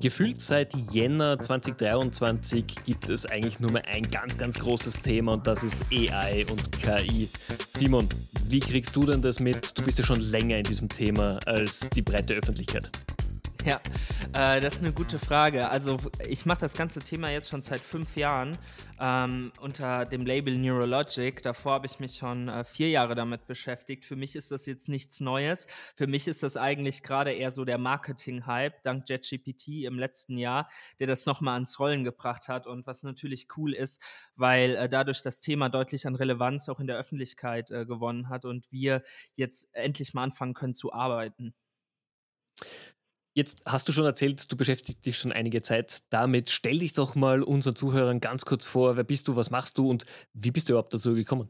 Gefühlt seit Jänner 2023 gibt es eigentlich nur mehr ein ganz, ganz großes Thema und das ist AI und KI. Simon, wie kriegst du denn das mit? Du bist ja schon länger in diesem Thema als die breite Öffentlichkeit. Ja, äh, das ist eine gute Frage. Also ich mache das ganze Thema jetzt schon seit fünf Jahren ähm, unter dem Label Neurologic. Davor habe ich mich schon äh, vier Jahre damit beschäftigt. Für mich ist das jetzt nichts Neues. Für mich ist das eigentlich gerade eher so der Marketing-Hype dank JetGPT im letzten Jahr, der das nochmal ans Rollen gebracht hat und was natürlich cool ist, weil äh, dadurch das Thema deutlich an Relevanz auch in der Öffentlichkeit äh, gewonnen hat und wir jetzt endlich mal anfangen können zu arbeiten. Jetzt hast du schon erzählt, du beschäftigst dich schon einige Zeit damit. Stell dich doch mal unseren Zuhörern ganz kurz vor. Wer bist du, was machst du und wie bist du überhaupt dazu gekommen?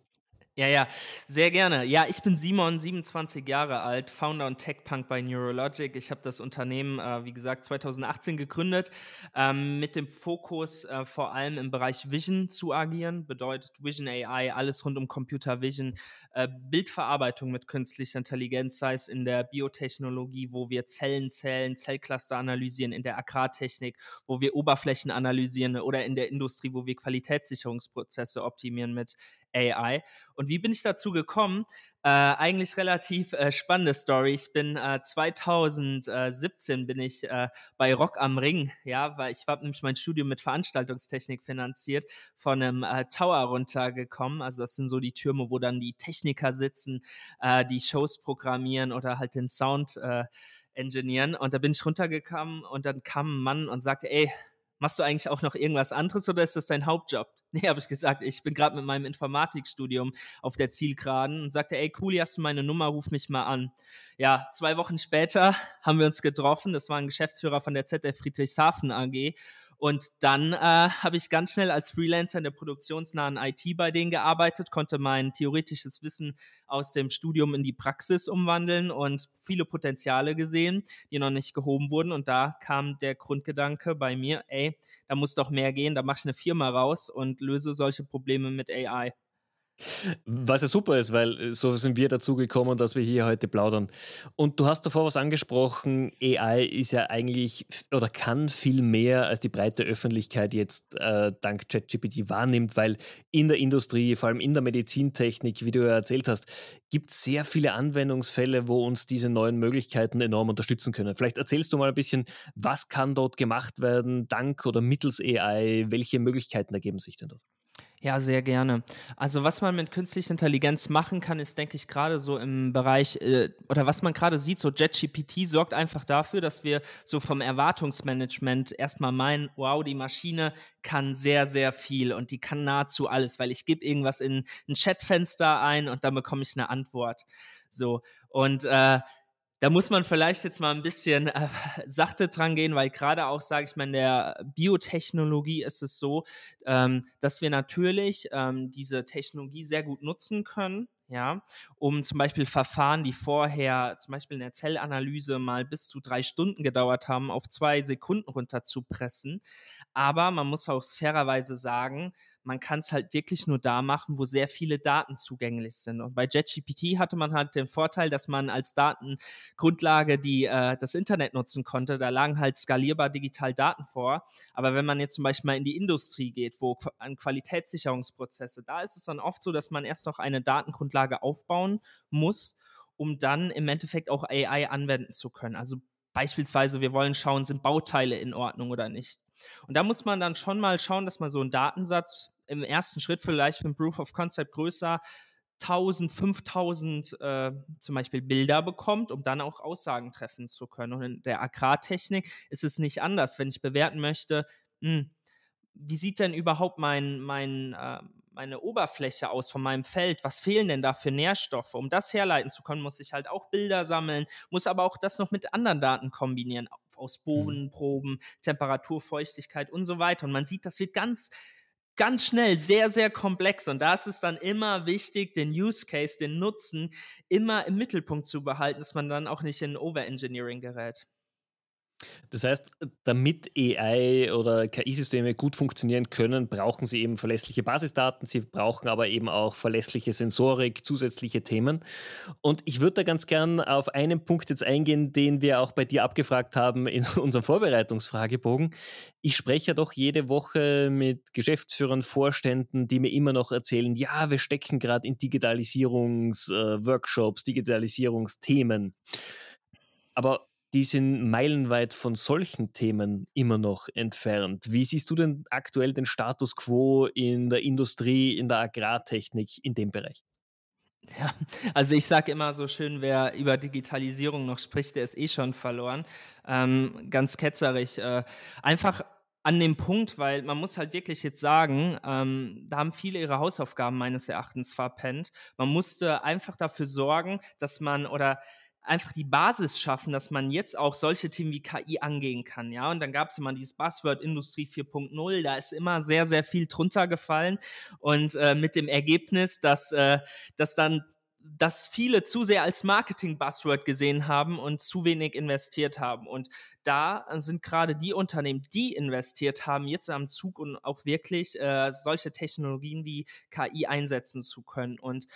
Ja, ja, sehr gerne. Ja, ich bin Simon, 27 Jahre alt, Founder und Tech-Punk bei Neurologic. Ich habe das Unternehmen, äh, wie gesagt, 2018 gegründet, ähm, mit dem Fokus äh, vor allem im Bereich Vision zu agieren. Bedeutet Vision AI, alles rund um Computer Vision, äh, Bildverarbeitung mit künstlicher Intelligenz, sei es in der Biotechnologie, wo wir Zellen zählen, Zellcluster analysieren, in der Agrartechnik, wo wir Oberflächen analysieren oder in der Industrie, wo wir Qualitätssicherungsprozesse optimieren mit AI. Und wie bin ich dazu gekommen? Äh, eigentlich relativ äh, spannende Story. Ich bin äh, 2017 bin ich äh, bei Rock am Ring, ja, weil ich habe nämlich mein Studium mit Veranstaltungstechnik finanziert, von einem äh, Tower runtergekommen. Also das sind so die Türme, wo dann die Techniker sitzen, äh, die Shows programmieren oder halt den Sound äh, engineeren. Und da bin ich runtergekommen und dann kam ein Mann und sagte, ey, machst du eigentlich auch noch irgendwas anderes oder ist das dein Hauptjob? Nee, habe ich gesagt, ich bin gerade mit meinem Informatikstudium auf der Zielgeraden und sagte, ey, cool, hast du meine Nummer, ruf mich mal an. Ja, zwei Wochen später haben wir uns getroffen. Das war ein Geschäftsführer von der ZF Friedrichshafen AG und dann äh, habe ich ganz schnell als Freelancer in der produktionsnahen IT bei denen gearbeitet, konnte mein theoretisches Wissen aus dem Studium in die Praxis umwandeln und viele Potenziale gesehen, die noch nicht gehoben wurden. Und da kam der Grundgedanke bei mir, ey, da muss doch mehr gehen, da mache ich eine Firma raus und löse solche Probleme mit AI. Was ja super ist, weil so sind wir dazu gekommen, dass wir hier heute plaudern. Und du hast davor was angesprochen, AI ist ja eigentlich oder kann viel mehr, als die breite Öffentlichkeit jetzt äh, dank ChatGPT wahrnimmt, weil in der Industrie, vor allem in der Medizintechnik, wie du ja erzählt hast, gibt es sehr viele Anwendungsfälle, wo uns diese neuen Möglichkeiten enorm unterstützen können. Vielleicht erzählst du mal ein bisschen, was kann dort gemacht werden, dank oder mittels AI, welche Möglichkeiten ergeben sich denn dort? Ja, sehr gerne. Also was man mit künstlicher Intelligenz machen kann, ist, denke ich, gerade so im Bereich, äh, oder was man gerade sieht, so JetGPT sorgt einfach dafür, dass wir so vom Erwartungsmanagement erstmal meinen, wow, die Maschine kann sehr, sehr viel und die kann nahezu alles, weil ich gebe irgendwas in ein Chatfenster ein und dann bekomme ich eine Antwort. So. Und äh, da muss man vielleicht jetzt mal ein bisschen äh, sachte dran gehen, weil gerade auch, sage ich mal, in der Biotechnologie ist es so, ähm, dass wir natürlich ähm, diese Technologie sehr gut nutzen können, ja, um zum Beispiel Verfahren, die vorher zum Beispiel in der Zellanalyse mal bis zu drei Stunden gedauert haben, auf zwei Sekunden runterzupressen. Aber man muss auch fairerweise sagen, man kann es halt wirklich nur da machen, wo sehr viele Daten zugänglich sind. Und bei JetGPT hatte man halt den Vorteil, dass man als Datengrundlage die äh, das Internet nutzen konnte. Da lagen halt skalierbar digital Daten vor. Aber wenn man jetzt zum Beispiel mal in die Industrie geht, wo an Qualitätssicherungsprozesse, da ist es dann oft so, dass man erst noch eine Datengrundlage aufbauen muss, um dann im Endeffekt auch AI anwenden zu können. Also Beispielsweise, wir wollen schauen, sind Bauteile in Ordnung oder nicht. Und da muss man dann schon mal schauen, dass man so einen Datensatz im ersten Schritt vielleicht für ein Proof of Concept größer 1000, 5000 äh, zum Beispiel Bilder bekommt, um dann auch Aussagen treffen zu können. Und in der Agrartechnik ist es nicht anders. Wenn ich bewerten möchte, mh, hm, wie sieht denn überhaupt mein, mein, äh, meine Oberfläche aus von meinem Feld? Was fehlen denn da für Nährstoffe? Um das herleiten zu können, muss ich halt auch Bilder sammeln, muss aber auch das noch mit anderen Daten kombinieren, aus mhm. Bodenproben, Temperatur, Feuchtigkeit und so weiter. Und man sieht, das wird ganz, ganz schnell sehr, sehr komplex. Und da ist es dann immer wichtig, den Use Case, den Nutzen immer im Mittelpunkt zu behalten, dass man dann auch nicht in Overengineering gerät. Das heißt, damit AI oder KI-Systeme gut funktionieren können, brauchen sie eben verlässliche Basisdaten, sie brauchen aber eben auch verlässliche Sensorik, zusätzliche Themen. Und ich würde da ganz gern auf einen Punkt jetzt eingehen, den wir auch bei dir abgefragt haben in unserem Vorbereitungsfragebogen. Ich spreche ja doch jede Woche mit Geschäftsführern, Vorständen, die mir immer noch erzählen, ja, wir stecken gerade in Digitalisierungsworkshops, Digitalisierungsthemen. Aber die sind meilenweit von solchen Themen immer noch entfernt. Wie siehst du denn aktuell den Status quo in der Industrie, in der Agrartechnik, in dem Bereich? Ja, also ich sage immer so schön, wer über Digitalisierung noch spricht, der ist eh schon verloren. Ähm, ganz ketzerig. Äh, einfach an dem Punkt, weil man muss halt wirklich jetzt sagen, ähm, da haben viele ihre Hausaufgaben meines Erachtens verpennt. Man musste einfach dafür sorgen, dass man oder einfach die Basis schaffen, dass man jetzt auch solche Themen wie KI angehen kann, ja. Und dann gab es immer dieses Buzzword Industrie 4.0, da ist immer sehr, sehr viel drunter gefallen und äh, mit dem Ergebnis, dass, äh, dass dann dass viele zu sehr als Marketing-Buzzword gesehen haben und zu wenig investiert haben. Und da sind gerade die Unternehmen, die investiert haben, jetzt am Zug und auch wirklich äh, solche Technologien wie KI einsetzen zu können. Und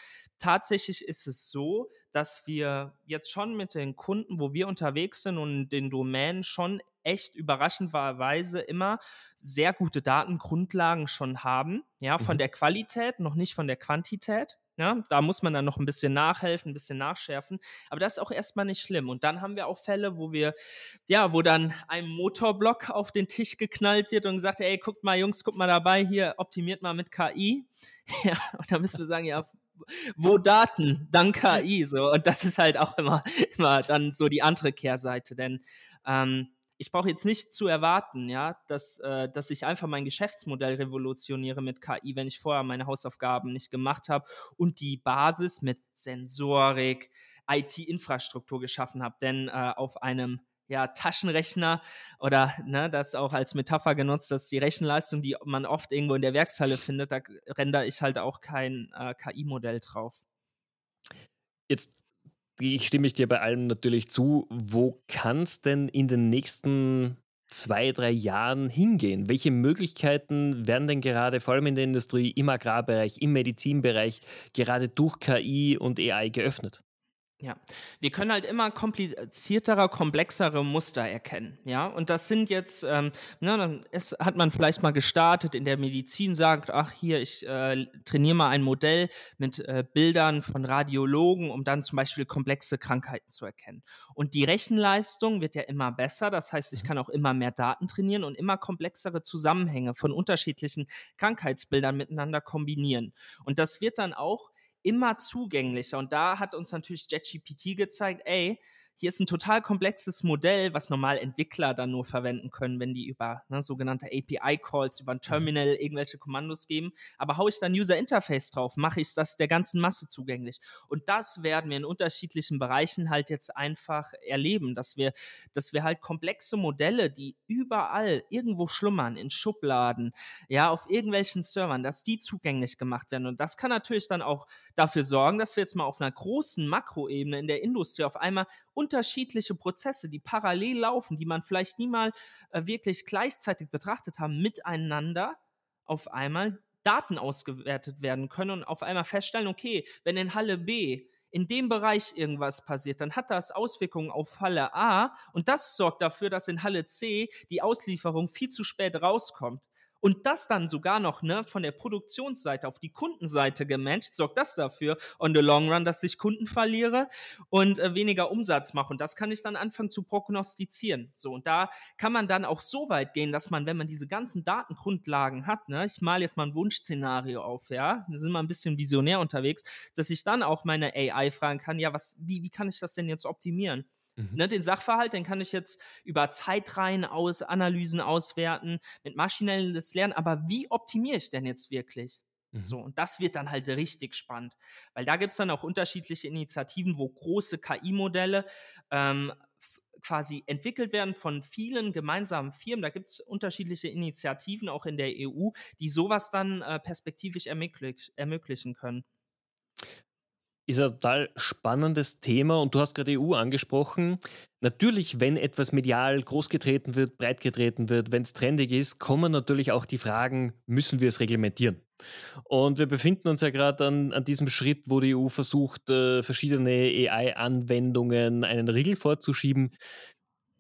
tatsächlich ist es so, dass wir jetzt schon mit den Kunden, wo wir unterwegs sind und den Domänen schon echt überraschenderweise immer sehr gute Datengrundlagen schon haben. Ja, von mhm. der Qualität, noch nicht von der Quantität. Ja, da muss man dann noch ein bisschen nachhelfen, ein bisschen nachschärfen. Aber das ist auch erstmal nicht schlimm. Und dann haben wir auch Fälle, wo wir, ja, wo dann ein Motorblock auf den Tisch geknallt wird und gesagt, ey, guckt mal, Jungs, guckt mal dabei, hier optimiert mal mit KI. Ja, und da müssen wir sagen, ja, wo Daten, dann KI. So. Und das ist halt auch immer, immer dann so die andere Kehrseite. Denn ähm, ich brauche jetzt nicht zu erwarten, ja, dass, äh, dass ich einfach mein Geschäftsmodell revolutioniere mit KI, wenn ich vorher meine Hausaufgaben nicht gemacht habe und die Basis mit Sensorik, IT-Infrastruktur geschaffen habe. Denn äh, auf einem ja, Taschenrechner oder ne, das auch als Metapher genutzt, dass die Rechenleistung, die man oft irgendwo in der Werkshalle findet, da rendere ich halt auch kein äh, KI-Modell drauf. Jetzt ich stimme ich dir bei allem natürlich zu. Wo kann es denn in den nächsten zwei, drei Jahren hingehen? Welche Möglichkeiten werden denn gerade, vor allem in der Industrie, im Agrarbereich, im Medizinbereich, gerade durch KI und AI geöffnet? Ja, wir können halt immer kompliziertere, komplexere Muster erkennen. Ja, und das sind jetzt, ähm, na, dann ist, hat man vielleicht mal gestartet in der Medizin, sagt, ach hier, ich äh, trainiere mal ein Modell mit äh, Bildern von Radiologen, um dann zum Beispiel komplexe Krankheiten zu erkennen. Und die Rechenleistung wird ja immer besser, das heißt, ich kann auch immer mehr Daten trainieren und immer komplexere Zusammenhänge von unterschiedlichen Krankheitsbildern miteinander kombinieren. Und das wird dann auch immer zugänglicher. Und da hat uns natürlich JetGPT gezeigt, ey, hier ist ein total komplexes Modell, was normal Entwickler dann nur verwenden können, wenn die über ne, sogenannte API-Calls, über ein mhm. Terminal irgendwelche Kommandos geben. Aber haue ich dann User Interface drauf, mache ich das der ganzen Masse zugänglich. Und das werden wir in unterschiedlichen Bereichen halt jetzt einfach erleben, dass wir, dass wir halt komplexe Modelle, die überall irgendwo schlummern, in Schubladen, ja, auf irgendwelchen Servern, dass die zugänglich gemacht werden. Und das kann natürlich dann auch dafür sorgen, dass wir jetzt mal auf einer großen Makroebene in der Industrie auf einmal unterschiedliche Prozesse, die parallel laufen, die man vielleicht nie mal äh, wirklich gleichzeitig betrachtet haben, miteinander auf einmal Daten ausgewertet werden können und auf einmal feststellen, okay, wenn in Halle B in dem Bereich irgendwas passiert, dann hat das Auswirkungen auf Halle A und das sorgt dafür, dass in Halle C die Auslieferung viel zu spät rauskommt und das dann sogar noch ne, von der Produktionsseite auf die Kundenseite gematcht, sorgt das dafür on the long run, dass ich Kunden verliere und äh, weniger Umsatz mache. Und das kann ich dann anfangen zu prognostizieren. So, und da kann man dann auch so weit gehen, dass man, wenn man diese ganzen Datengrundlagen hat, ne, ich male jetzt mal ein Wunschszenario auf, ja, wir sind mal ein bisschen visionär unterwegs, dass ich dann auch meine AI fragen kann, ja, was, wie, wie kann ich das denn jetzt optimieren? Mhm. Ne, den Sachverhalt, den kann ich jetzt über Zeitreihen aus, Analysen auswerten, mit maschinelles Lernen, aber wie optimiere ich denn jetzt wirklich? Mhm. So, und das wird dann halt richtig spannend, weil da gibt es dann auch unterschiedliche Initiativen, wo große KI-Modelle ähm, quasi entwickelt werden von vielen gemeinsamen Firmen. Da gibt es unterschiedliche Initiativen auch in der EU, die sowas dann äh, perspektivisch ermöglich, ermöglichen können. Ist ein total spannendes Thema und du hast gerade EU angesprochen. Natürlich, wenn etwas medial großgetreten wird, breitgetreten wird, wenn es trendig ist, kommen natürlich auch die Fragen, müssen wir es reglementieren? Und wir befinden uns ja gerade an, an, diesem Schritt, wo die EU versucht, äh, verschiedene AI-Anwendungen einen Riegel vorzuschieben.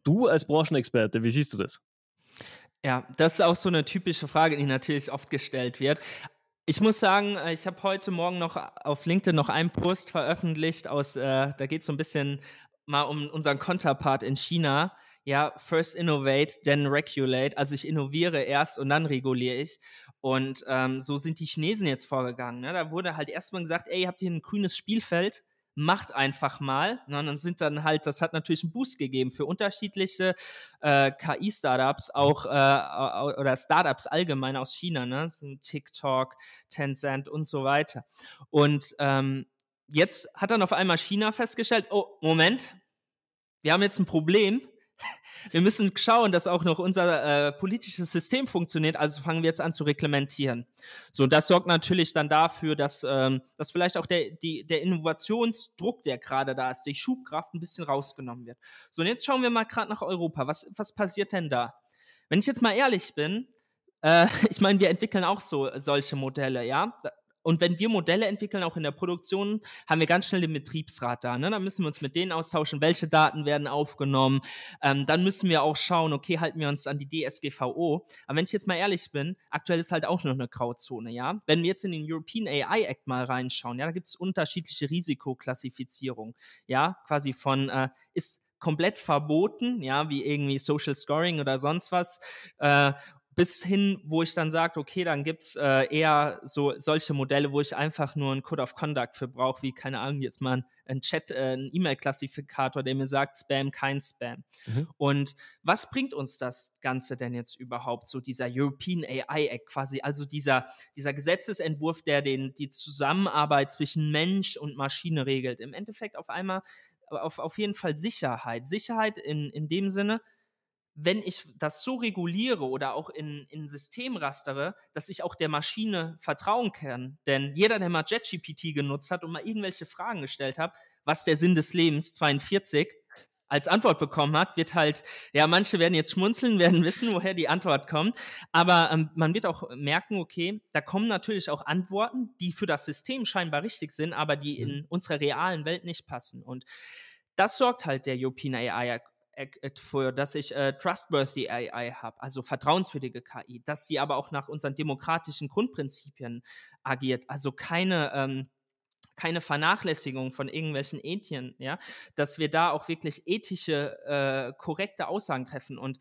Du als Branchenexperte, wie siehst du das? Ja, das ist auch so eine typische Frage, die natürlich oft gestellt wird. Ich muss sagen, äh, ich habe heute Morgen noch auf LinkedIn noch einen Post veröffentlicht aus, äh, da geht es so ein bisschen mal um unseren Konterpart in China. Ja, first innovate, then regulate. Also ich innoviere erst und dann reguliere ich. Und ähm, so sind die Chinesen jetzt vorgegangen. Ne? Da wurde halt erstmal gesagt, ey, ihr habt hier ein grünes Spielfeld, macht einfach mal. Ne? Und dann sind dann halt, das hat natürlich einen Boost gegeben für unterschiedliche äh, KI-Startups, auch äh, oder Startups allgemein aus China, ne? So TikTok, Tencent und so weiter. Und ähm, jetzt hat dann auf einmal China festgestellt, oh, Moment, wir haben jetzt ein Problem wir müssen schauen, dass auch noch unser äh, politisches System funktioniert, also fangen wir jetzt an zu reglementieren. So, das sorgt natürlich dann dafür, dass, ähm, dass vielleicht auch der, die, der Innovationsdruck, der gerade da ist, die Schubkraft ein bisschen rausgenommen wird. So, und jetzt schauen wir mal gerade nach Europa. Was, was passiert denn da? Wenn ich jetzt mal ehrlich bin, äh, ich meine, wir entwickeln auch so solche Modelle, ja. Und wenn wir Modelle entwickeln, auch in der Produktion, haben wir ganz schnell den Betriebsrat da. Ne? Da müssen wir uns mit denen austauschen, welche Daten werden aufgenommen. Ähm, dann müssen wir auch schauen, okay, halten wir uns an die DSGVO. Aber wenn ich jetzt mal ehrlich bin, aktuell ist halt auch noch eine Grauzone, ja. Wenn wir jetzt in den European AI Act mal reinschauen, ja, da gibt es unterschiedliche Risikoklassifizierungen, ja, quasi von äh, ist komplett verboten, ja, wie irgendwie Social Scoring oder sonst was. Äh, bis hin, wo ich dann sage, okay, dann gibt es äh, eher so solche Modelle, wo ich einfach nur einen Code of Conduct für brauche, wie, keine Ahnung, jetzt mal ein Chat, äh, ein E-Mail-Klassifikator, der mir sagt, Spam, kein Spam. Mhm. Und was bringt uns das Ganze denn jetzt überhaupt, so dieser European AI Act quasi, also dieser, dieser Gesetzesentwurf, der den, die Zusammenarbeit zwischen Mensch und Maschine regelt. Im Endeffekt auf einmal, auf, auf jeden Fall Sicherheit. Sicherheit in, in dem Sinne, wenn ich das so reguliere oder auch in, in System rastere, dass ich auch der Maschine vertrauen kann. Denn jeder, der mal JetGPT genutzt hat und mal irgendwelche Fragen gestellt hat, was der Sinn des Lebens 42 als Antwort bekommen hat, wird halt, ja, manche werden jetzt schmunzeln, werden wissen, woher die Antwort kommt. Aber ähm, man wird auch merken, okay, da kommen natürlich auch Antworten, die für das System scheinbar richtig sind, aber die in mhm. unserer realen Welt nicht passen. Und das sorgt halt der European AI für dass ich äh, trustworthy AI habe, also vertrauenswürdige KI, dass sie aber auch nach unseren demokratischen Grundprinzipien agiert, also keine ähm, keine Vernachlässigung von irgendwelchen Ethien, ja, dass wir da auch wirklich ethische, äh, korrekte Aussagen treffen. Und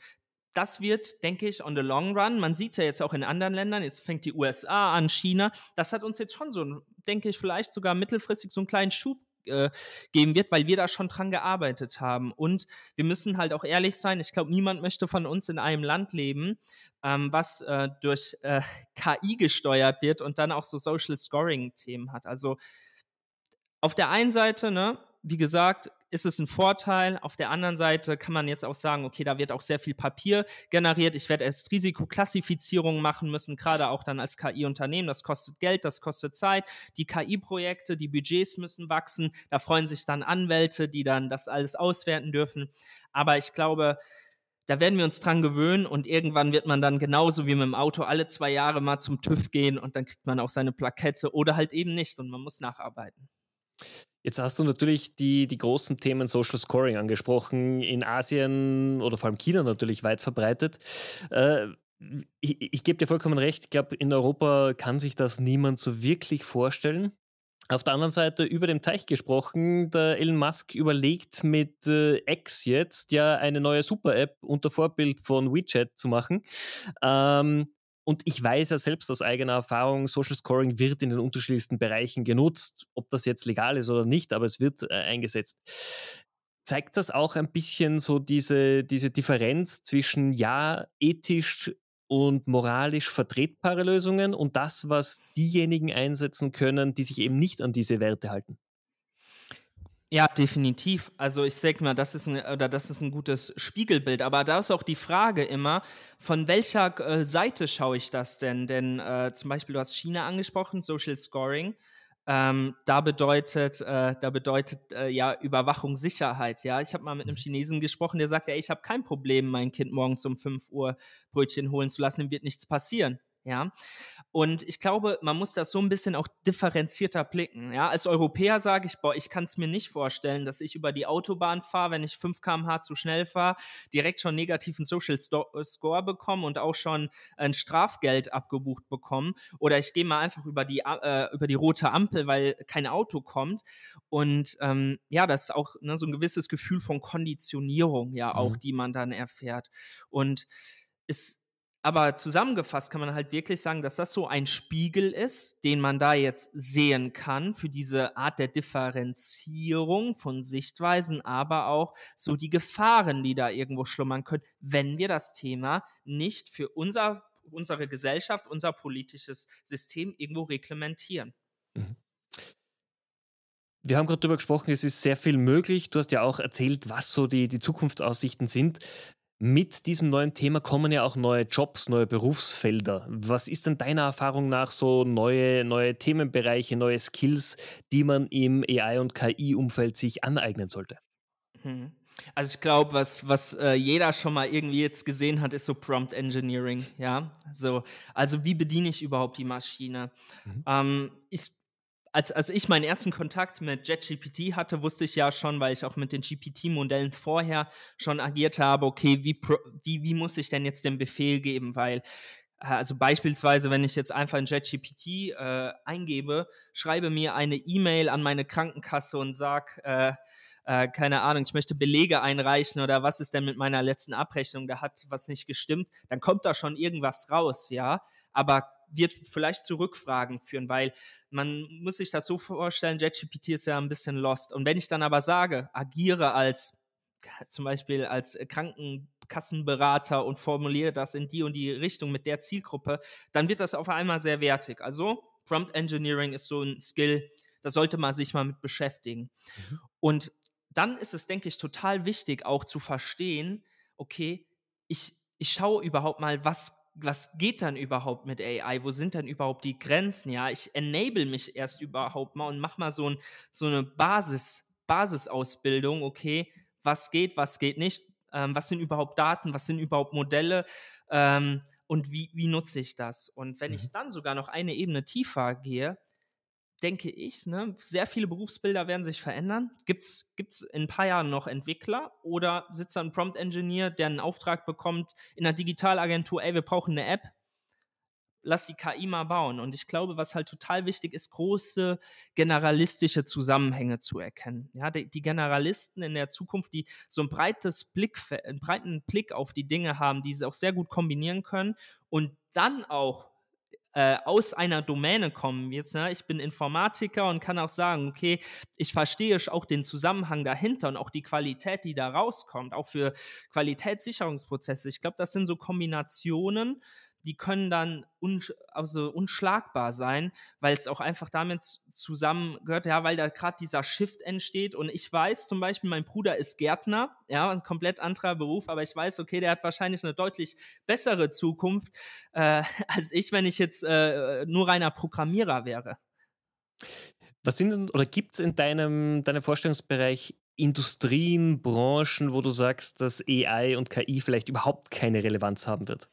das wird, denke ich, on the long run, man sieht es ja jetzt auch in anderen Ländern, jetzt fängt die USA an, China, das hat uns jetzt schon so, denke ich, vielleicht sogar mittelfristig so einen kleinen Schub äh, geben wird, weil wir da schon dran gearbeitet haben. Und wir müssen halt auch ehrlich sein, ich glaube, niemand möchte von uns in einem Land leben, ähm, was äh, durch äh, KI gesteuert wird und dann auch so Social Scoring-Themen hat. Also auf der einen Seite, ne, wie gesagt, ist es ein Vorteil. Auf der anderen Seite kann man jetzt auch sagen, okay, da wird auch sehr viel Papier generiert. Ich werde erst Risikoklassifizierungen machen müssen, gerade auch dann als KI-Unternehmen. Das kostet Geld, das kostet Zeit. Die KI-Projekte, die Budgets müssen wachsen. Da freuen sich dann Anwälte, die dann das alles auswerten dürfen. Aber ich glaube, da werden wir uns dran gewöhnen und irgendwann wird man dann genauso wie mit dem Auto alle zwei Jahre mal zum TÜV gehen und dann kriegt man auch seine Plakette oder halt eben nicht und man muss nacharbeiten. Jetzt hast du natürlich die, die großen Themen Social Scoring angesprochen, in Asien oder vor allem China natürlich weit verbreitet. Äh, ich, ich gebe dir vollkommen recht, ich glaube, in Europa kann sich das niemand so wirklich vorstellen. Auf der anderen Seite über dem Teich gesprochen, der Elon Musk überlegt mit äh, X jetzt ja eine neue Super-App unter Vorbild von WeChat zu machen. Ähm, und ich weiß ja selbst aus eigener Erfahrung, Social Scoring wird in den unterschiedlichsten Bereichen genutzt, ob das jetzt legal ist oder nicht, aber es wird äh, eingesetzt. Zeigt das auch ein bisschen so diese, diese Differenz zwischen ja, ethisch und moralisch vertretbare Lösungen und das, was diejenigen einsetzen können, die sich eben nicht an diese Werte halten? Ja, definitiv. Also ich sag mal, das ist ein, oder das ist ein gutes Spiegelbild. Aber da ist auch die Frage immer, von welcher äh, Seite schaue ich das denn? Denn äh, zum Beispiel, du hast China angesprochen, Social Scoring. ähm, da bedeutet, äh, da bedeutet äh, ja Überwachung Sicherheit. Ja, ich habe mal mit einem Chinesen gesprochen, der sagt, ey, ich habe kein Problem, mein Kind morgens um 5 Uhr Brötchen holen zu lassen, dem wird nichts passieren. Ja, und ich glaube, man muss das so ein bisschen auch differenzierter blicken. Ja, als Europäer sage ich, boah, ich kann es mir nicht vorstellen, dass ich über die Autobahn fahre, wenn ich 5 km/h zu schnell fahre, direkt schon negativen Social äh, Score bekomme und auch schon ein Strafgeld abgebucht bekomme. Oder ich gehe mal einfach über die, äh, über die rote Ampel, weil kein Auto kommt. Und ähm, ja, das ist auch ne, so ein gewisses Gefühl von Konditionierung, ja, auch, mhm. die man dann erfährt. Und es aber zusammengefasst kann man halt wirklich sagen, dass das so ein Spiegel ist, den man da jetzt sehen kann für diese Art der Differenzierung von Sichtweisen, aber auch so die Gefahren, die da irgendwo schlummern können, wenn wir das Thema nicht für unser, unsere Gesellschaft, unser politisches System irgendwo reglementieren. Mhm. Wir haben gerade darüber gesprochen, es ist sehr viel möglich. Du hast ja auch erzählt, was so die, die Zukunftsaussichten sind mit diesem neuen Thema kommen ja auch neue Jobs, neue Berufsfelder. Was ist denn deiner Erfahrung nach so neue, neue Themenbereiche, neue Skills, die man im AI- und KI-Umfeld sich aneignen sollte? Hm. Also ich glaube, was, was äh, jeder schon mal irgendwie jetzt gesehen hat, ist so Prompt Engineering, ja. So, also wie bediene ich überhaupt die Maschine? Mhm. Ähm, ich als, als ich meinen ersten Kontakt mit JetGPT hatte, wusste ich ja schon, weil ich auch mit den GPT-Modellen vorher schon agiert habe, okay, wie, wie, wie muss ich denn jetzt den Befehl geben? Weil, äh, also beispielsweise, wenn ich jetzt einfach in JetGPT äh, eingebe, schreibe mir eine E-Mail an meine Krankenkasse und sag, äh, äh, keine Ahnung, ich möchte Belege einreichen oder was ist denn mit meiner letzten Abrechnung, da hat was nicht gestimmt, dann kommt da schon irgendwas raus, ja. Aber wird vielleicht zu Rückfragen führen, weil man muss sich das so vorstellen, JetGPT ist ja ein bisschen lost. Und wenn ich dann aber sage, agiere als zum Beispiel als Krankenkassenberater und formuliere das in die und die Richtung mit der Zielgruppe, dann wird das auf einmal sehr wertig. Also Prompt Engineering ist so ein Skill, da sollte man sich mal mit beschäftigen. Mhm. Und dann ist es, denke ich, total wichtig auch zu verstehen, okay, ich, ich schaue überhaupt mal, was was geht dann überhaupt mit AI? Wo sind dann überhaupt die Grenzen? Ja, ich enable mich erst überhaupt mal und mach mal so, ein, so eine Basis, Basisausbildung, okay, was geht, was geht nicht, ähm, was sind überhaupt Daten, was sind überhaupt Modelle ähm, und wie, wie nutze ich das? Und wenn mhm. ich dann sogar noch eine Ebene tiefer gehe, denke ich, ne, sehr viele Berufsbilder werden sich verändern. Gibt es in ein paar Jahren noch Entwickler oder sitzt da ein Prompt-Engineer, der einen Auftrag bekommt in einer Digitalagentur, ey, wir brauchen eine App, lass die KI mal bauen. Und ich glaube, was halt total wichtig ist, große generalistische Zusammenhänge zu erkennen. Ja, die, die Generalisten in der Zukunft, die so ein breites Blick, einen breiten Blick auf die Dinge haben, die sie auch sehr gut kombinieren können und dann auch äh, aus einer Domäne kommen. Jetzt, ne, ich bin Informatiker und kann auch sagen, okay, ich verstehe auch den Zusammenhang dahinter und auch die Qualität, die da rauskommt, auch für Qualitätssicherungsprozesse. Ich glaube, das sind so Kombinationen, die können dann unsch also unschlagbar sein, weil es auch einfach damit zusammengehört, ja, weil da gerade dieser Shift entsteht. Und ich weiß zum Beispiel, mein Bruder ist Gärtner, ja, ein komplett anderer Beruf, aber ich weiß, okay, der hat wahrscheinlich eine deutlich bessere Zukunft äh, als ich, wenn ich jetzt äh, nur reiner Programmierer wäre. Was sind denn oder gibt es in deinem, deinem Vorstellungsbereich Industrien, Branchen, wo du sagst, dass AI und KI vielleicht überhaupt keine Relevanz haben wird?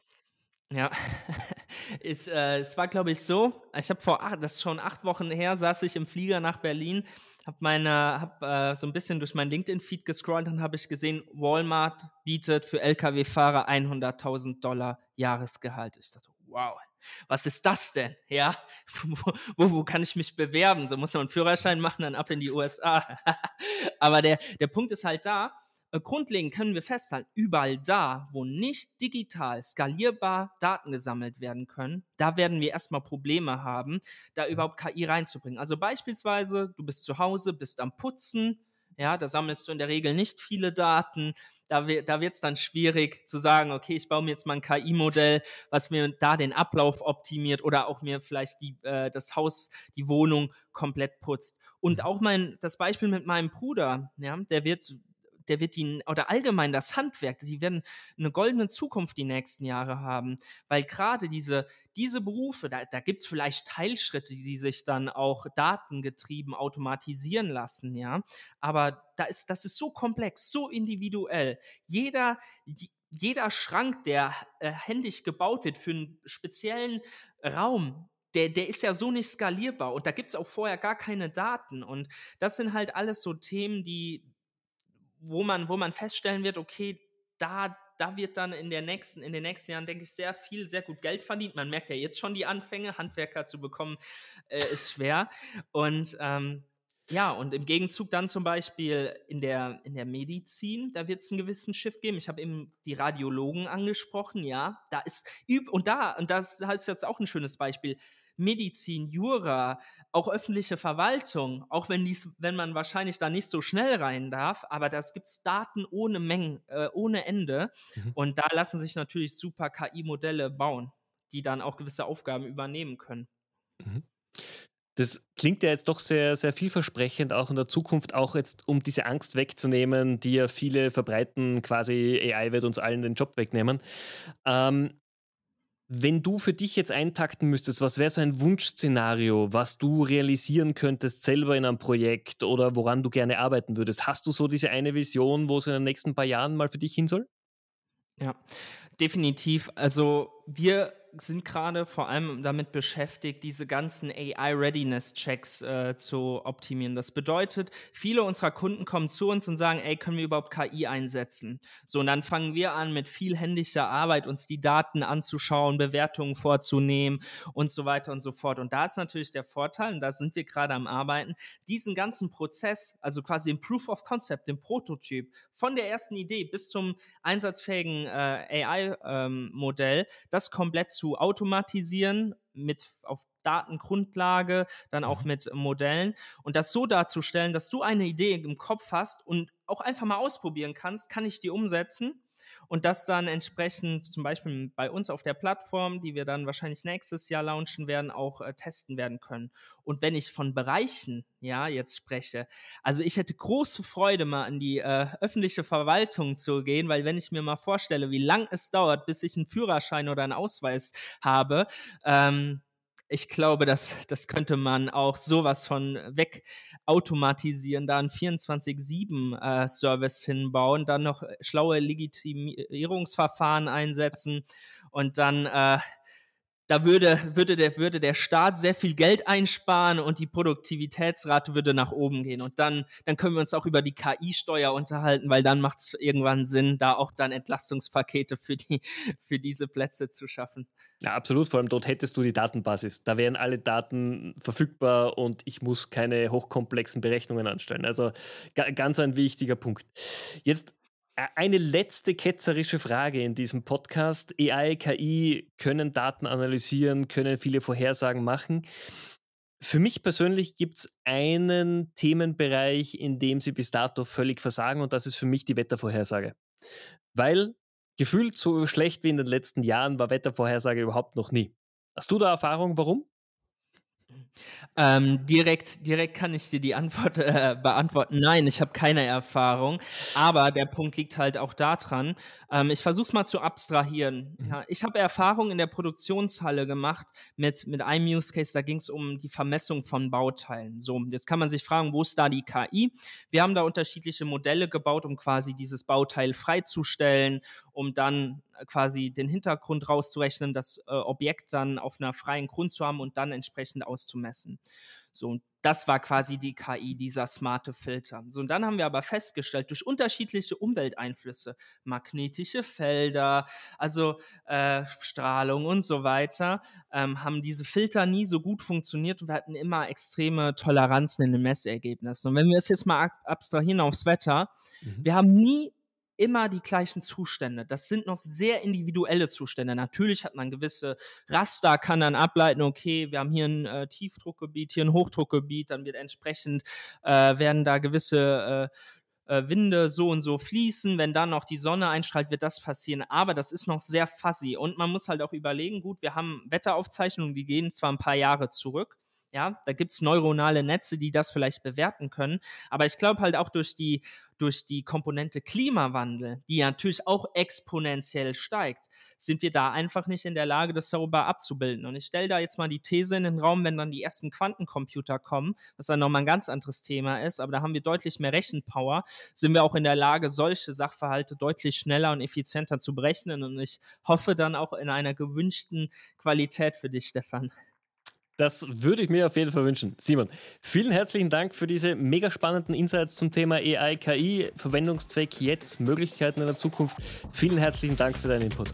Ja, ist, äh, es war, glaube ich, so. Ich habe vor, acht, das ist schon acht Wochen her, saß ich im Flieger nach Berlin, habe meine, hab, äh, so ein bisschen durch mein LinkedIn-Feed gescrollt und habe ich gesehen, Walmart bietet für Lkw-Fahrer 100.000 Dollar Jahresgehalt. Ich dachte, wow, was ist das denn? Ja, wo, wo, wo kann ich mich bewerben? So muss man einen Führerschein machen, dann ab in die USA. Aber der, der Punkt ist halt da, grundlegend können wir festhalten, überall da, wo nicht digital skalierbar Daten gesammelt werden können, da werden wir erstmal Probleme haben, da überhaupt KI reinzubringen. Also beispielsweise, du bist zu Hause, bist am Putzen, ja, da sammelst du in der Regel nicht viele Daten. Da, da wird es dann schwierig zu sagen, okay, ich baue mir jetzt mal ein KI-Modell, was mir da den Ablauf optimiert oder auch mir vielleicht die, äh, das Haus, die Wohnung komplett putzt. Und auch mein, das Beispiel mit meinem Bruder, ja, der wird der wird die, oder allgemein das Handwerk, die werden eine goldene Zukunft die nächsten Jahre haben, weil gerade diese, diese Berufe, da, da gibt es vielleicht Teilschritte, die sich dann auch datengetrieben automatisieren lassen, ja, aber da ist, das ist so komplex, so individuell. Jeder, jeder Schrank, der äh, händisch gebaut wird für einen speziellen Raum, der, der ist ja so nicht skalierbar und da gibt es auch vorher gar keine Daten. Und das sind halt alles so Themen, die, wo man, wo man feststellen wird, okay, da, da wird dann in, der nächsten, in den nächsten Jahren, denke ich, sehr viel, sehr gut Geld verdient. Man merkt ja jetzt schon die Anfänge, Handwerker zu bekommen, äh, ist schwer. Und ähm, ja, und im Gegenzug dann zum Beispiel in der, in der Medizin, da wird es einen gewissen Shift geben. Ich habe eben die Radiologen angesprochen, ja. Da ist, und da, und das ist jetzt auch ein schönes Beispiel, Medizin, Jura, auch öffentliche Verwaltung, auch wenn, dies, wenn man wahrscheinlich da nicht so schnell rein darf, aber das gibt es Daten ohne Mengen, äh, ohne Ende. Mhm. Und da lassen sich natürlich super KI-Modelle bauen, die dann auch gewisse Aufgaben übernehmen können. Mhm. Das klingt ja jetzt doch sehr, sehr vielversprechend, auch in der Zukunft, auch jetzt, um diese Angst wegzunehmen, die ja viele verbreiten, quasi AI wird uns allen den Job wegnehmen. Ähm, wenn du für dich jetzt eintakten müsstest, was wäre so ein Wunschszenario, was du realisieren könntest selber in einem Projekt oder woran du gerne arbeiten würdest? Hast du so diese eine Vision, wo es in den nächsten paar Jahren mal für dich hin soll? Ja, definitiv. Also wir sind gerade vor allem damit beschäftigt, diese ganzen AI-Readiness-Checks äh, zu optimieren. Das bedeutet, viele unserer Kunden kommen zu uns und sagen, ey, können wir überhaupt KI einsetzen? So, und dann fangen wir an, mit viel händischer Arbeit uns die Daten anzuschauen, Bewertungen vorzunehmen und so weiter und so fort. Und da ist natürlich der Vorteil, und da sind wir gerade am Arbeiten, diesen ganzen Prozess, also quasi im Proof of Concept, im Prototyp, von der ersten Idee bis zum einsatzfähigen äh, AI-Modell, ähm, das komplett zu automatisieren mit auf Datengrundlage, dann auch mhm. mit Modellen und das so darzustellen, dass du eine Idee im Kopf hast und auch einfach mal ausprobieren kannst, kann ich die umsetzen und das dann entsprechend zum Beispiel bei uns auf der Plattform, die wir dann wahrscheinlich nächstes Jahr launchen werden, auch äh, testen werden können. Und wenn ich von Bereichen ja jetzt spreche, also ich hätte große Freude mal in die äh, öffentliche Verwaltung zu gehen, weil wenn ich mir mal vorstelle, wie lang es dauert, bis ich einen Führerschein oder einen Ausweis habe, ähm, ich glaube, das, das könnte man auch sowas von wegautomatisieren, da einen 24-7-Service äh, hinbauen, dann noch schlaue Legitimierungsverfahren einsetzen und dann äh, da würde, würde, der, würde der Staat sehr viel Geld einsparen und die Produktivitätsrate würde nach oben gehen. Und dann, dann können wir uns auch über die KI-Steuer unterhalten, weil dann macht es irgendwann Sinn, da auch dann Entlastungspakete für, die, für diese Plätze zu schaffen. Ja, absolut. Vor allem dort hättest du die Datenbasis. Da wären alle Daten verfügbar und ich muss keine hochkomplexen Berechnungen anstellen. Also ganz ein wichtiger Punkt. Jetzt eine letzte ketzerische Frage in diesem Podcast. AI, KI können Daten analysieren, können viele Vorhersagen machen. Für mich persönlich gibt es einen Themenbereich, in dem sie bis dato völlig versagen und das ist für mich die Wettervorhersage. Weil gefühlt so schlecht wie in den letzten Jahren war Wettervorhersage überhaupt noch nie. Hast du da Erfahrung, warum? Ähm, direkt, direkt kann ich dir die Antwort äh, beantworten. Nein, ich habe keine Erfahrung. Aber der Punkt liegt halt auch daran. Ähm, ich versuche es mal zu abstrahieren. Mhm. Ja, ich habe Erfahrung in der Produktionshalle gemacht mit, mit einem Use Case. Da ging es um die Vermessung von Bauteilen. So, jetzt kann man sich fragen, wo ist da die KI? Wir haben da unterschiedliche Modelle gebaut, um quasi dieses Bauteil freizustellen, um dann quasi den Hintergrund rauszurechnen, das äh, Objekt dann auf einer freien Grund zu haben und dann entsprechend auszumessen. So, und das war quasi die KI, dieser smarte Filter. So, und dann haben wir aber festgestellt, durch unterschiedliche Umwelteinflüsse, magnetische Felder, also äh, Strahlung und so weiter, ähm, haben diese Filter nie so gut funktioniert und wir hatten immer extreme Toleranzen in den Messergebnissen. Und wenn wir es jetzt mal abstrahieren aufs Wetter, mhm. wir haben nie immer die gleichen Zustände. Das sind noch sehr individuelle Zustände. Natürlich hat man gewisse Raster, kann dann ableiten, okay, wir haben hier ein äh, Tiefdruckgebiet, hier ein Hochdruckgebiet, dann wird entsprechend, äh, werden da gewisse äh, äh, Winde so und so fließen. Wenn dann noch die Sonne einstrahlt, wird das passieren. Aber das ist noch sehr fuzzy. Und man muss halt auch überlegen, gut, wir haben Wetteraufzeichnungen, die gehen zwar ein paar Jahre zurück, Ja, da gibt es neuronale Netze, die das vielleicht bewerten können. Aber ich glaube halt auch durch die, durch die Komponente Klimawandel, die natürlich auch exponentiell steigt, sind wir da einfach nicht in der Lage, das sauber abzubilden. Und ich stelle da jetzt mal die These in den Raum, wenn dann die ersten Quantencomputer kommen, was dann nochmal ein ganz anderes Thema ist, aber da haben wir deutlich mehr Rechenpower, sind wir auch in der Lage, solche Sachverhalte deutlich schneller und effizienter zu berechnen. Und ich hoffe dann auch in einer gewünschten Qualität für dich, Stefan. Das würde ich mir auf jeden Fall wünschen. Simon, vielen herzlichen Dank für diese mega spannenden Insights zum Thema AI, KI, Verwendungszweck jetzt, Möglichkeiten in der Zukunft. Vielen herzlichen Dank für deinen Input.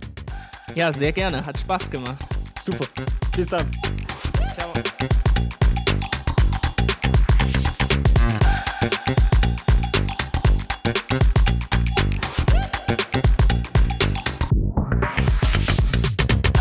Ja, sehr gerne. Hat Spaß gemacht. Super. Bis dann.